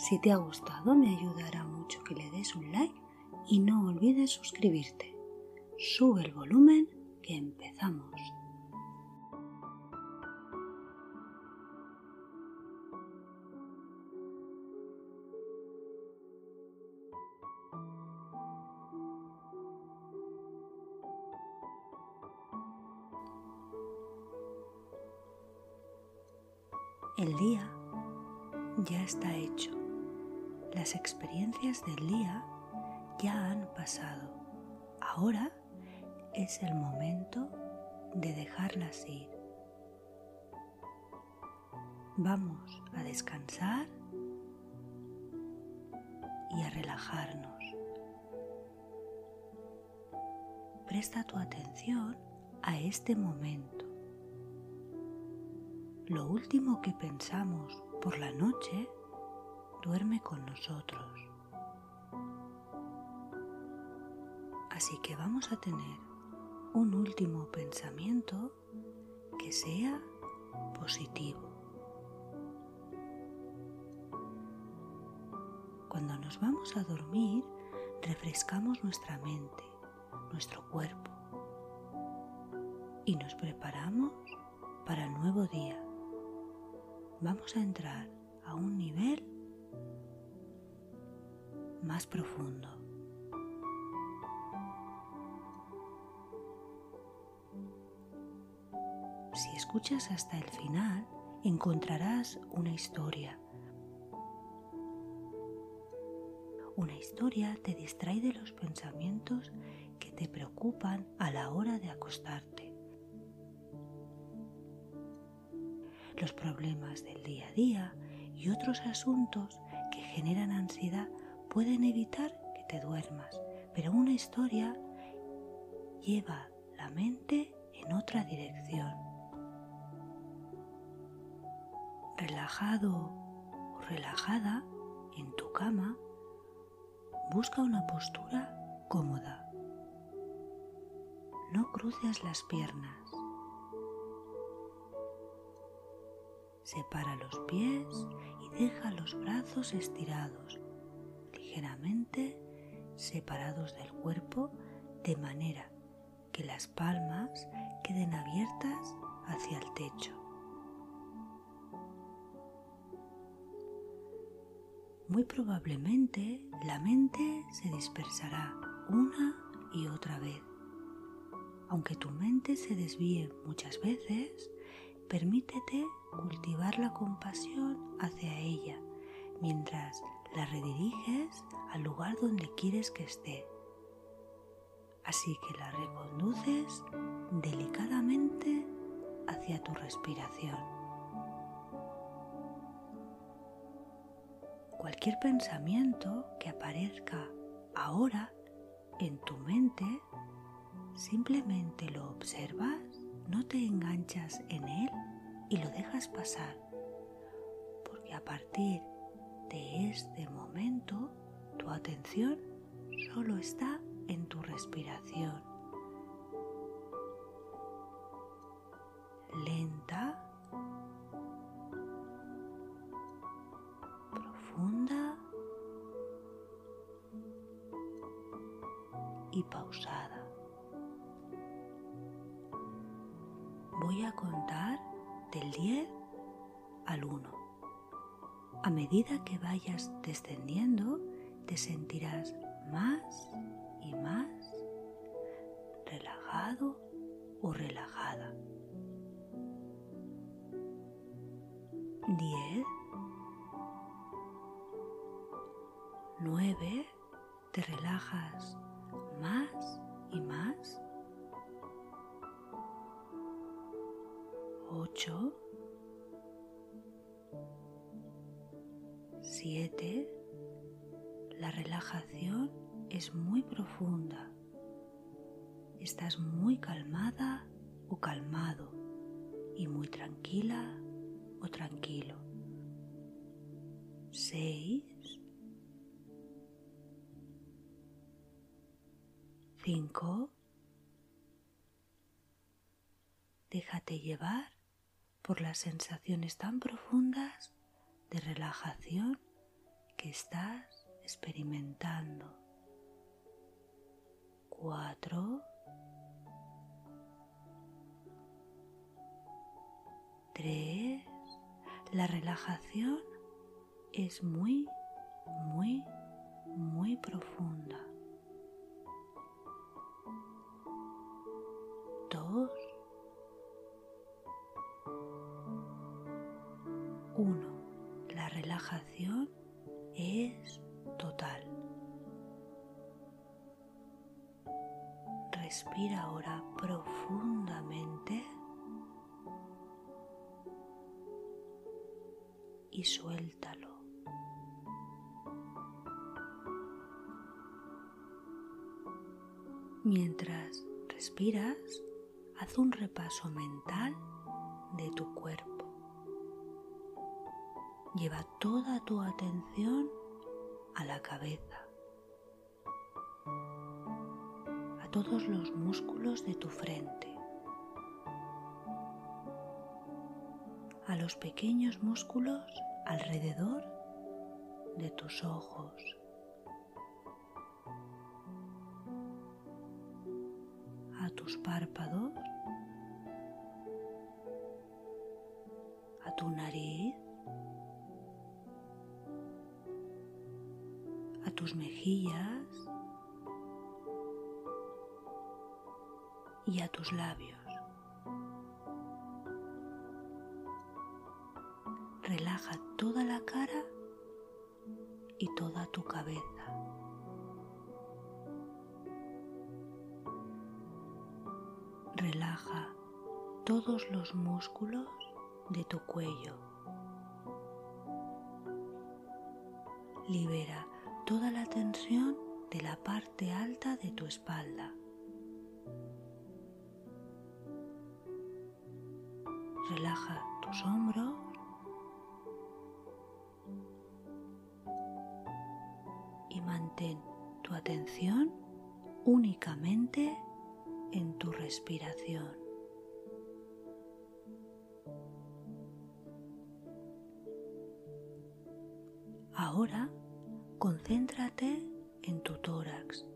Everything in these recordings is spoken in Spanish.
Si te ha gustado me ayudará mucho que le des un like y no olvides suscribirte. Sube el volumen que empezamos. Ahora es el momento de dejarlas ir. Vamos a descansar y a relajarnos. Presta tu atención a este momento. Lo último que pensamos por la noche duerme con nosotros. Así que vamos a tener un último pensamiento que sea positivo. Cuando nos vamos a dormir, refrescamos nuestra mente, nuestro cuerpo y nos preparamos para el nuevo día. Vamos a entrar a un nivel más profundo. Escuchas hasta el final, encontrarás una historia. Una historia te distrae de los pensamientos que te preocupan a la hora de acostarte. Los problemas del día a día y otros asuntos que generan ansiedad pueden evitar que te duermas, pero una historia lleva la mente en otra dirección. Relajado o relajada en tu cama, busca una postura cómoda. No cruces las piernas. Separa los pies y deja los brazos estirados ligeramente separados del cuerpo de manera que las palmas queden abiertas hacia el techo. Muy probablemente la mente se dispersará una y otra vez. Aunque tu mente se desvíe muchas veces, permítete cultivar la compasión hacia ella mientras la rediriges al lugar donde quieres que esté. Así que la reconduces delicadamente hacia tu respiración. Cualquier pensamiento que aparezca ahora en tu mente, simplemente lo observas, no te enganchas en él y lo dejas pasar, porque a partir de este momento tu atención solo está en tu respiración. Y pausada. Voy a contar del 10 al 1. A medida que vayas descendiendo, te sentirás más y más relajado o relajada. 8, 7. La relajación es muy profunda. Estás muy calmada o calmado y muy tranquila o tranquilo. Seis. Cinco. Déjate llevar por las sensaciones tan profundas de relajación que estás experimentando. Cuatro. Tres. La relajación es muy, muy, muy profunda. Dos. Uno. La relajación es total. Respira ahora profundamente y suéltalo. Mientras respiras, haz un repaso mental de tu cuerpo. Lleva toda tu atención a la cabeza, a todos los músculos de tu frente, a los pequeños músculos alrededor de tus ojos. a tus párpados, a tu nariz, tus mejillas y a tus labios. Relaja toda la cara y toda tu cabeza. Relaja todos los músculos de tu cuello. Libera toda la tensión de la parte alta de tu espalda. Relaja tus hombros. Y mantén tu atención únicamente en tu respiración. Ahora concéntrate en tu tórax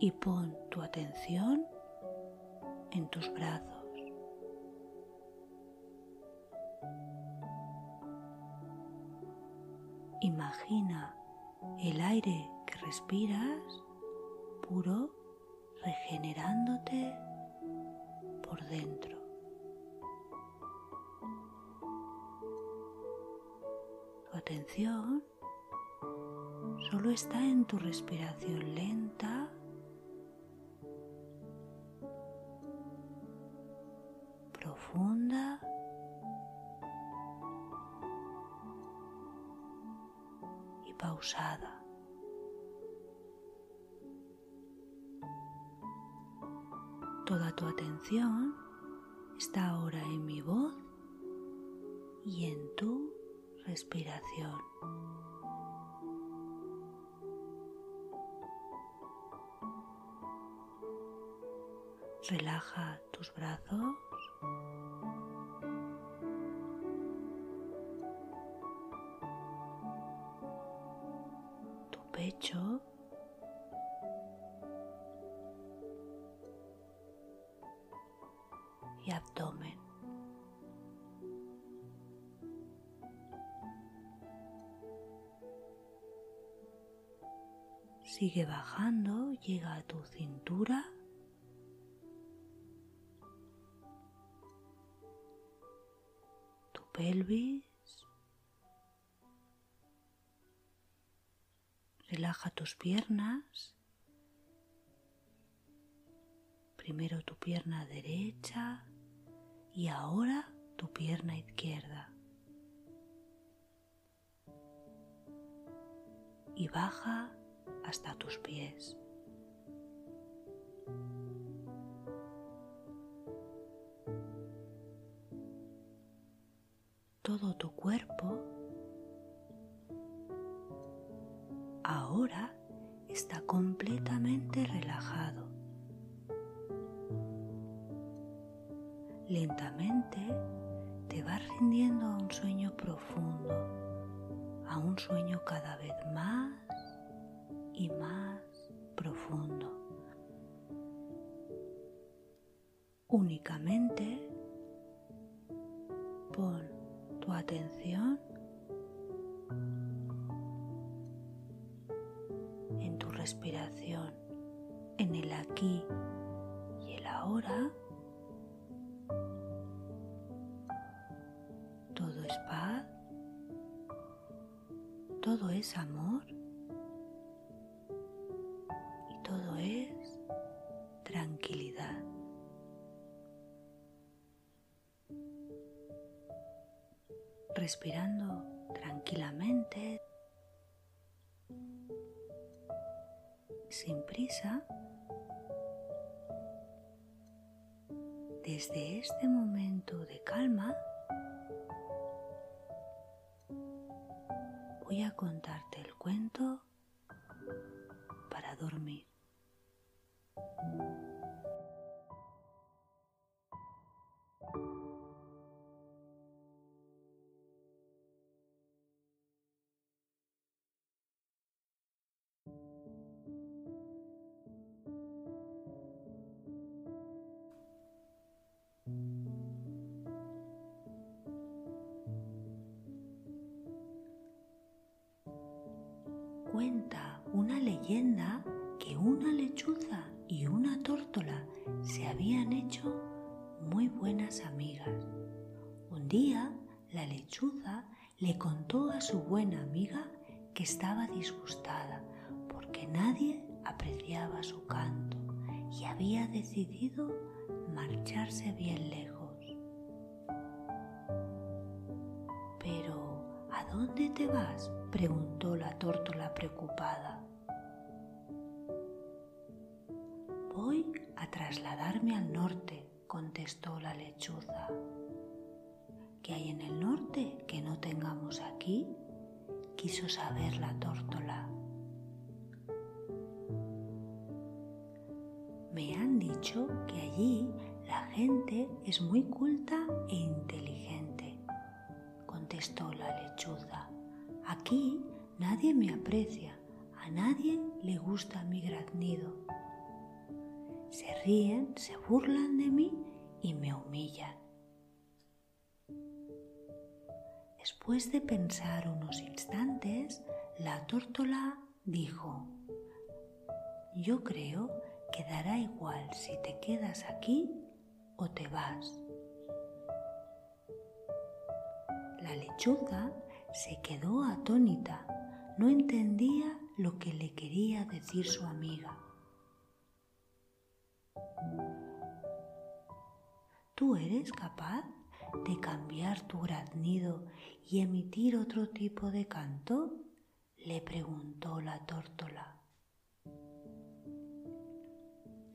y pon tu atención en tus brazos. Imagina el aire que respiras puro regenerándote por dentro. Atención. Solo está en tu respiración lenta. Profunda. Y pausada. Toda tu atención está ahora en mi voz y en tu respiración. Relaja tus brazos. Tu pecho. Sigue bajando, llega a tu cintura. Tu pelvis. Relaja tus piernas. Primero tu pierna derecha y ahora tu pierna izquierda. y baja hasta tus pies. Todo tu cuerpo ahora está completamente relajado. Lentamente te vas rindiendo a un sueño profundo, a un sueño cada vez más y más profundo. Únicamente pon tu atención en tu respiración, en el aquí y el ahora. Todo es paz, todo es amor Respirando tranquilamente, sin prisa, desde este momento de calma, voy a contarte el cuento para dormir. Buenas amigas. Un día la lechuza le contó a su buena amiga que estaba disgustada porque nadie apreciaba su canto y había decidido marcharse bien lejos. Pero, ¿a dónde te vas? preguntó la tórtola preocupada. Voy a trasladarme al norte, contestó la lechuza. ¿Qué hay en el norte que no tengamos aquí? quiso saber la tórtola. Me han dicho que allí la gente es muy culta e inteligente, contestó la lechuza. Aquí nadie me aprecia, a nadie le gusta mi graznido. Se ríen, se burlan de mí y me humillan. Después de pensar unos instantes, la tórtola dijo, yo creo que dará igual si te quedas aquí o te vas. La lechuza se quedó atónita, no entendía lo que le quería decir su amiga. ¿Tú eres capaz de cambiar tu graznido y emitir otro tipo de canto? le preguntó la tórtola.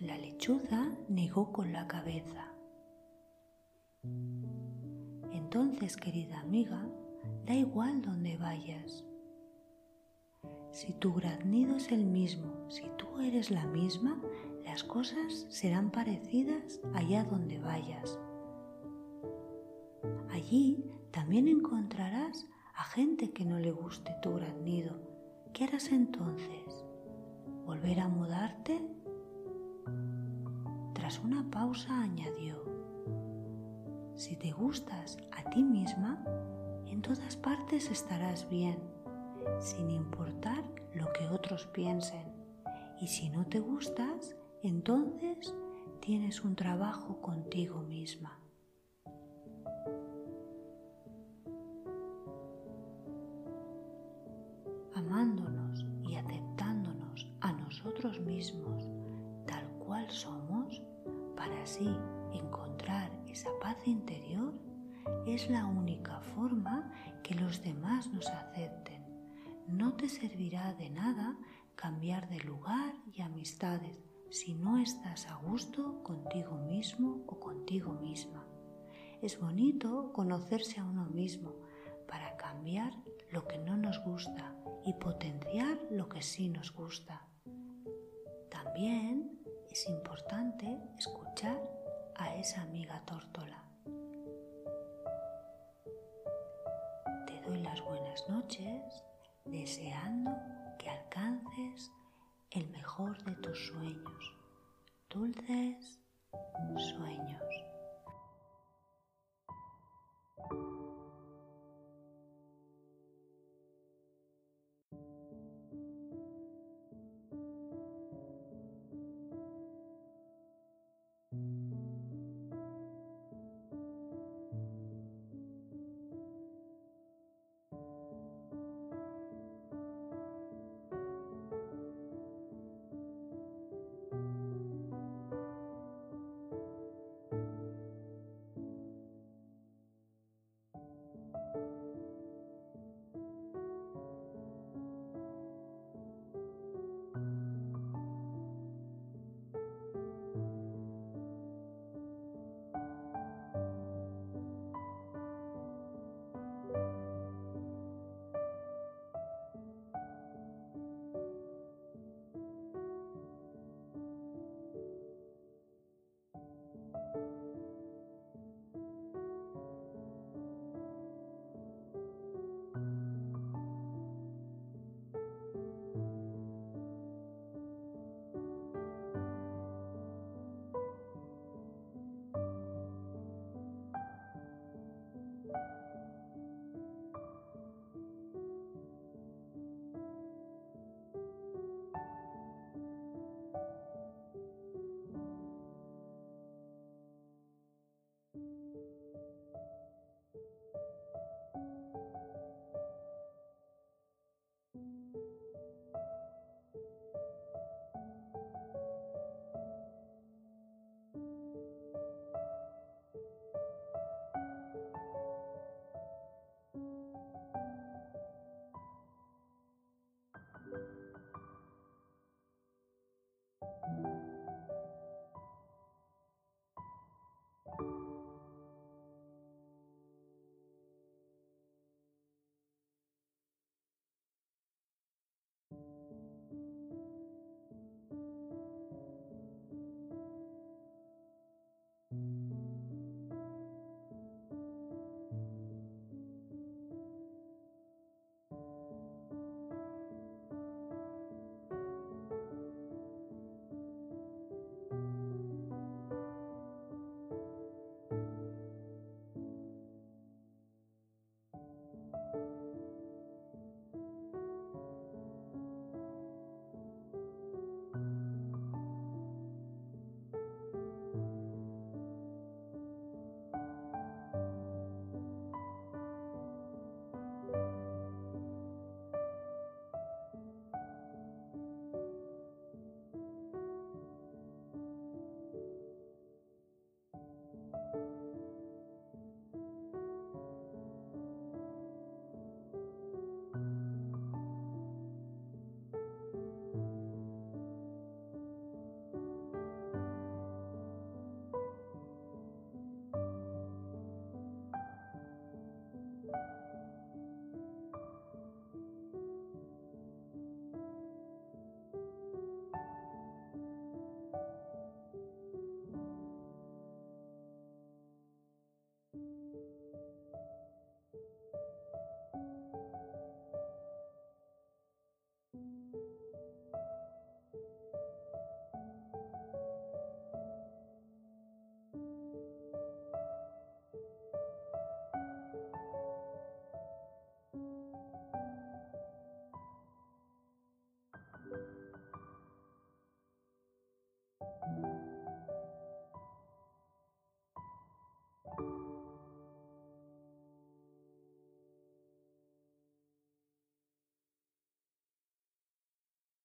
La lechuza negó con la cabeza. Entonces, querida amiga, da igual donde vayas. Si tu graznido es el mismo, si tú eres la misma, las cosas serán parecidas allá donde vayas. Allí también encontrarás a gente que no le guste tu graznido. ¿Qué harás entonces? ¿Volver a mudarte? Tras una pausa añadió, si te gustas a ti misma, en todas partes estarás bien, sin importar lo que otros piensen. Y si no te gustas, entonces tienes un trabajo contigo misma. Amándonos y aceptándonos a nosotros mismos tal cual somos, para así encontrar esa paz interior es la única forma que los demás nos acepten. no te servirá de nada cambiar de lugar y amistades si no estás a gusto contigo mismo o contigo misma. Es bonito conocerse a uno mismo para cambiar lo que no nos gusta y potenciar lo que sí nos gusta. También es importante escuchar a esa amiga tórtola. Te doy las buenas noches deseando que alcances el mejor de tus sueños, dulces sueños.